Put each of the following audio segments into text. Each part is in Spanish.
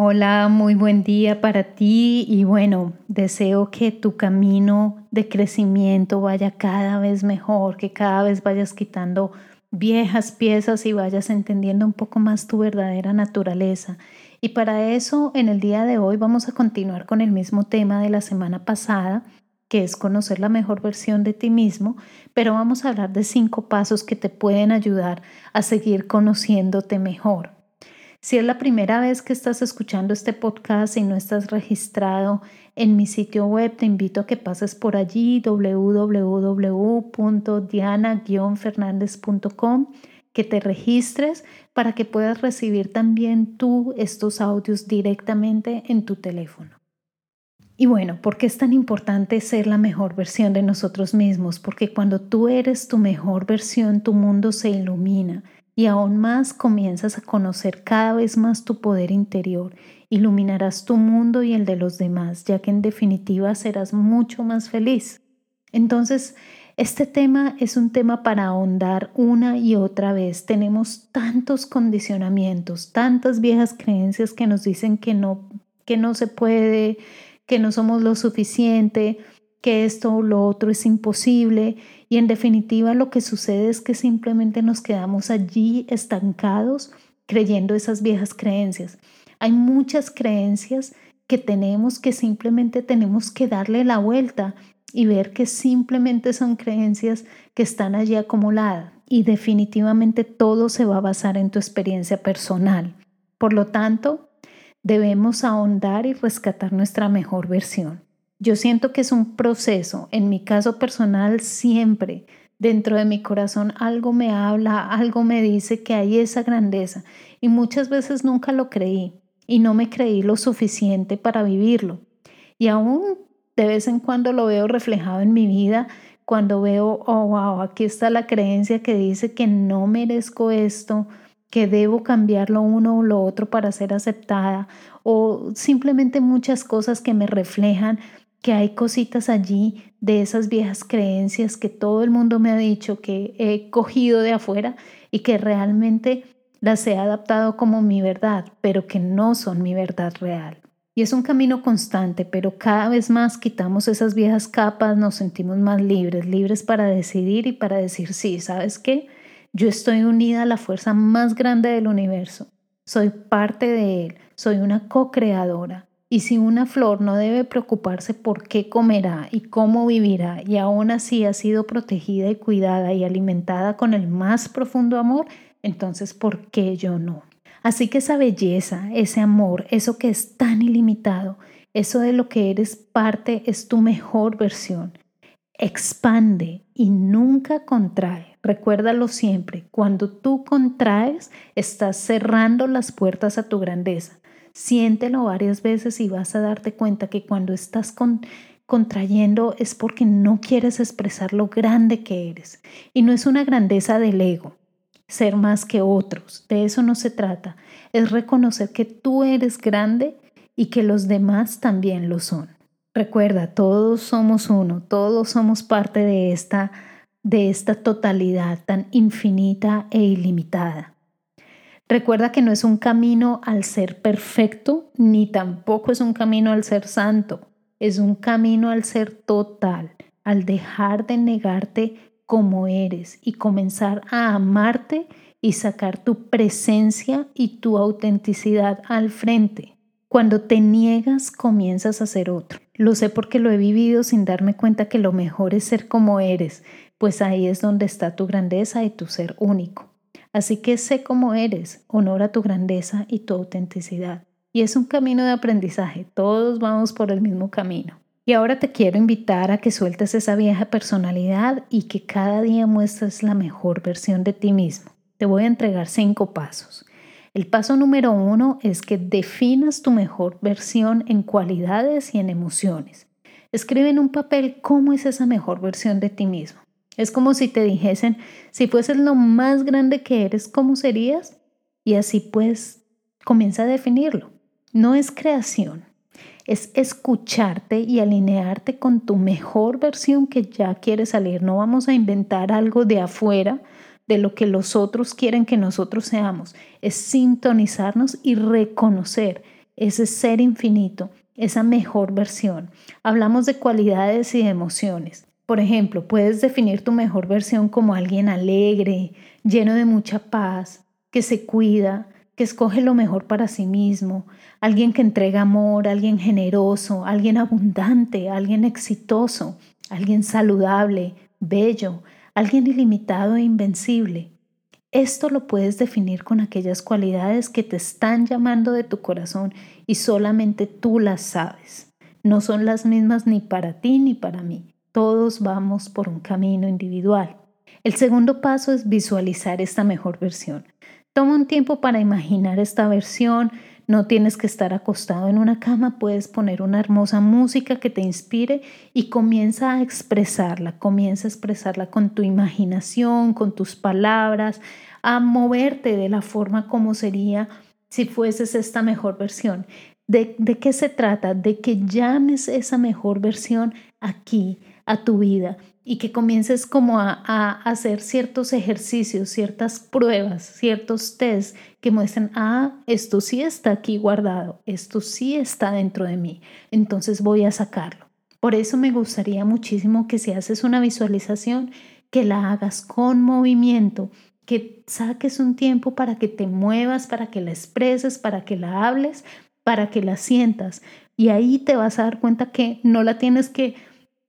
Hola, muy buen día para ti y bueno, deseo que tu camino de crecimiento vaya cada vez mejor, que cada vez vayas quitando viejas piezas y vayas entendiendo un poco más tu verdadera naturaleza. Y para eso, en el día de hoy vamos a continuar con el mismo tema de la semana pasada, que es conocer la mejor versión de ti mismo, pero vamos a hablar de cinco pasos que te pueden ayudar a seguir conociéndote mejor. Si es la primera vez que estás escuchando este podcast y no estás registrado en mi sitio web, te invito a que pases por allí www.diana-fernandez.com, que te registres para que puedas recibir también tú estos audios directamente en tu teléfono. Y bueno, ¿por qué es tan importante ser la mejor versión de nosotros mismos? Porque cuando tú eres tu mejor versión, tu mundo se ilumina y aún más comienzas a conocer cada vez más tu poder interior. Iluminarás tu mundo y el de los demás, ya que en definitiva serás mucho más feliz. Entonces, este tema es un tema para ahondar una y otra vez. Tenemos tantos condicionamientos, tantas viejas creencias que nos dicen que no, que no se puede, que no somos lo suficiente, esto o lo otro es imposible y en definitiva lo que sucede es que simplemente nos quedamos allí estancados creyendo esas viejas creencias. Hay muchas creencias que tenemos que simplemente tenemos que darle la vuelta y ver que simplemente son creencias que están allí acumuladas y definitivamente todo se va a basar en tu experiencia personal. Por lo tanto, debemos ahondar y rescatar nuestra mejor versión. Yo siento que es un proceso. En mi caso personal, siempre dentro de mi corazón algo me habla, algo me dice que hay esa grandeza. Y muchas veces nunca lo creí y no me creí lo suficiente para vivirlo. Y aún de vez en cuando lo veo reflejado en mi vida cuando veo, oh, wow, aquí está la creencia que dice que no merezco esto, que debo cambiar lo uno o lo otro para ser aceptada, o simplemente muchas cosas que me reflejan que hay cositas allí de esas viejas creencias que todo el mundo me ha dicho que he cogido de afuera y que realmente las he adaptado como mi verdad, pero que no son mi verdad real. Y es un camino constante, pero cada vez más quitamos esas viejas capas, nos sentimos más libres, libres para decidir y para decir, sí, ¿sabes qué? Yo estoy unida a la fuerza más grande del universo, soy parte de él, soy una co-creadora y si una flor no debe preocuparse por qué comerá y cómo vivirá y aún así ha sido protegida y cuidada y alimentada con el más profundo amor, entonces ¿por qué yo no? Así que esa belleza, ese amor, eso que es tan ilimitado, eso de lo que eres parte es tu mejor versión. Expande y nunca contrae. Recuérdalo siempre, cuando tú contraes, estás cerrando las puertas a tu grandeza. Siéntelo varias veces y vas a darte cuenta que cuando estás contrayendo es porque no quieres expresar lo grande que eres. Y no es una grandeza del ego, ser más que otros. De eso no se trata. Es reconocer que tú eres grande y que los demás también lo son. Recuerda, todos somos uno, todos somos parte de esta, de esta totalidad tan infinita e ilimitada. Recuerda que no es un camino al ser perfecto, ni tampoco es un camino al ser santo. Es un camino al ser total, al dejar de negarte como eres y comenzar a amarte y sacar tu presencia y tu autenticidad al frente. Cuando te niegas, comienzas a ser otro. Lo sé porque lo he vivido sin darme cuenta que lo mejor es ser como eres, pues ahí es donde está tu grandeza y tu ser único. Así que sé cómo eres, honora tu grandeza y tu autenticidad. Y es un camino de aprendizaje, todos vamos por el mismo camino. Y ahora te quiero invitar a que sueltes esa vieja personalidad y que cada día muestres la mejor versión de ti mismo. Te voy a entregar cinco pasos. El paso número uno es que definas tu mejor versión en cualidades y en emociones. Escribe en un papel cómo es esa mejor versión de ti mismo. Es como si te dijesen, si fueses lo más grande que eres, ¿cómo serías? Y así pues comienza a definirlo. No es creación, es escucharte y alinearte con tu mejor versión que ya quieres salir. No vamos a inventar algo de afuera de lo que los otros quieren que nosotros seamos. Es sintonizarnos y reconocer ese ser infinito, esa mejor versión. Hablamos de cualidades y emociones. Por ejemplo, puedes definir tu mejor versión como alguien alegre, lleno de mucha paz, que se cuida, que escoge lo mejor para sí mismo, alguien que entrega amor, alguien generoso, alguien abundante, alguien exitoso, alguien saludable, bello, alguien ilimitado e invencible. Esto lo puedes definir con aquellas cualidades que te están llamando de tu corazón y solamente tú las sabes. No son las mismas ni para ti ni para mí. Todos vamos por un camino individual. El segundo paso es visualizar esta mejor versión. Toma un tiempo para imaginar esta versión. No tienes que estar acostado en una cama, puedes poner una hermosa música que te inspire y comienza a expresarla, comienza a expresarla con tu imaginación, con tus palabras, a moverte de la forma como sería si fueses esta mejor versión. ¿De, de qué se trata? De que llames esa mejor versión aquí, a tu vida, y que comiences como a, hacer ciertos ejercicios, ciertas pruebas, ciertos tests que muestren, ah, esto sí está aquí guardado, esto sí está dentro de mí, entonces voy a sacarlo. Por eso me gustaría muchísimo que si haces una visualización, que la hagas con movimiento, que saques un tiempo para que te muevas, para que la expreses, para que la hables, para que la sientas. Y ahí te vas a dar cuenta que no la tienes que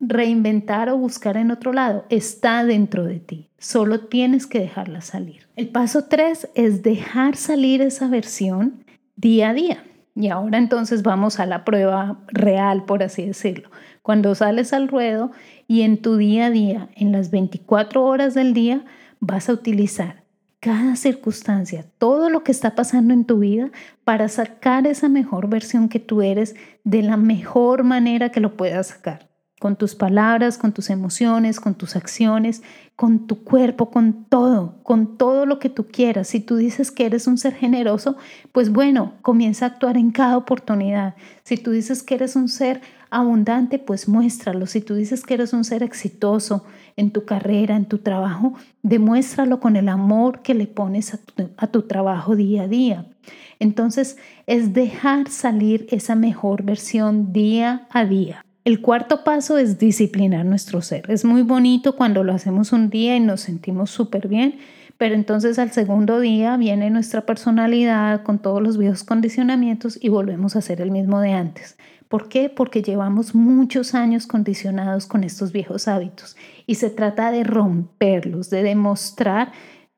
reinventar o buscar en otro lado, está dentro de ti. Solo tienes que dejarla salir. El paso tres es dejar salir esa versión día a día. Y ahora entonces vamos a la prueba real, por así decirlo. Cuando sales al ruedo y en tu día a día, en las 24 horas del día, vas a utilizar cada circunstancia, todo lo que está pasando en tu vida para sacar esa mejor versión que tú eres de la mejor manera que lo puedas sacar con tus palabras, con tus emociones, con tus acciones, con tu cuerpo, con todo, con todo lo que tú quieras. Si tú dices que eres un ser generoso, pues bueno, comienza a actuar en cada oportunidad. Si tú dices que eres un ser abundante, pues muéstralo. Si tú dices que eres un ser exitoso en tu carrera, en tu trabajo, demuéstralo con el amor que le pones a tu, trabajo día a día. Entonces es dejar salir esa mejor versión día a día. El cuarto paso es disciplinar nuestro ser. Es muy bonito cuando lo hacemos un día y nos sentimos súper bien, pero entonces al segundo día viene nuestra personalidad con todos los viejos condicionamientos y volvemos a hacer el mismo de antes. ¿Por qué? Porque llevamos muchos años condicionados con estos viejos hábitos y se trata de romperlos, de demostrar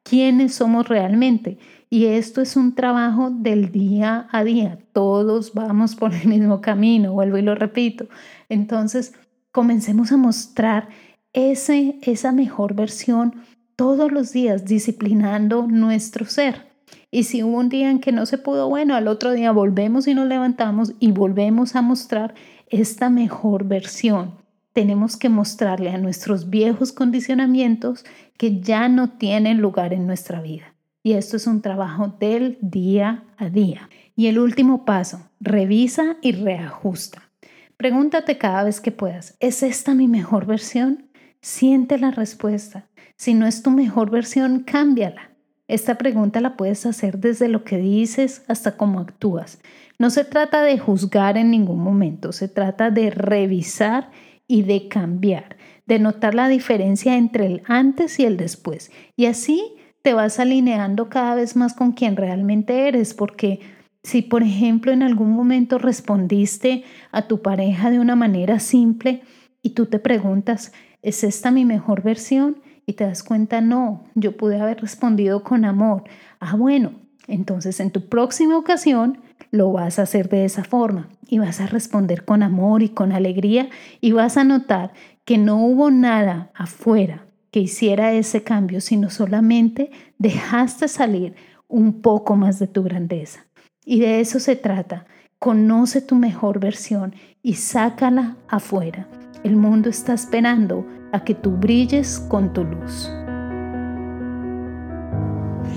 quiénes somos realmente. Y esto es un trabajo del día a día. Todos vamos por el mismo camino, vuelvo y lo repito. Entonces, comencemos a mostrar ese, esa mejor versión todos los días, disciplinando nuestro ser. Y si hubo un día en que no se pudo, bueno, al otro día volvemos y nos levantamos y volvemos a mostrar esta mejor versión. Tenemos que mostrarle a nuestros viejos condicionamientos que ya no tienen lugar en nuestra vida. Y esto es un trabajo del día a día. Y el último paso, revisa y reajusta. Pregúntate cada vez que puedas, ¿es esta mi mejor versión? Siente la respuesta. Si no es tu mejor versión, cámbiala. Esta pregunta la puedes hacer desde lo que dices hasta cómo actúas. No se trata de juzgar en ningún momento, se trata de revisar y de cambiar, de notar la diferencia entre el antes y el después. Y así te vas alineando cada vez más con quien realmente eres, porque si por ejemplo en algún momento respondiste a tu pareja de una manera simple y tú te preguntas, ¿es esta mi mejor versión? Y te das cuenta, no, yo pude haber respondido con amor. Ah, bueno, entonces en tu próxima ocasión lo vas a hacer de esa forma y vas a responder con amor y con alegría y vas a notar que no hubo nada afuera que hiciera ese cambio, sino solamente dejaste salir un poco más de tu grandeza. Y de eso se trata. Conoce tu mejor versión y sácala afuera. El mundo está esperando a que tú brilles con tu luz.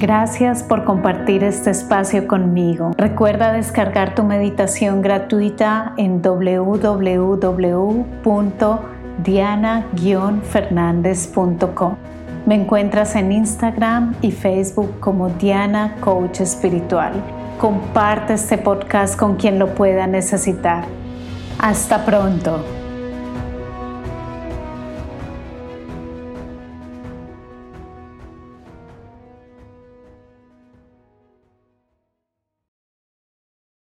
Gracias por compartir este espacio conmigo. Recuerda descargar tu meditación gratuita en www.diana-fernandez.com. Me encuentras en Instagram y Facebook como Diana Coach Espiritual. Comparte este podcast con quien lo pueda necesitar. Hasta pronto.